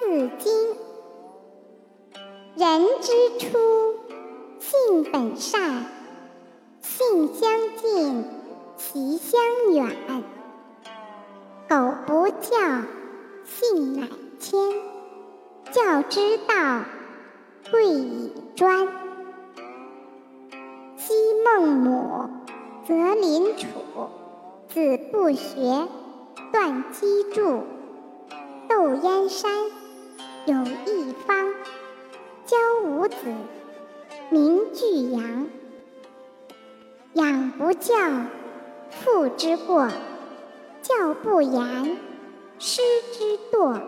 字经》。人之初，性本善，性相近，习相远。苟不教，性乃迁。教之道，贵以专。昔孟母，择邻处，子不学，断机杼。窦燕山，有一方。教五子，名俱扬。养不教，父之过；教不严，师之惰。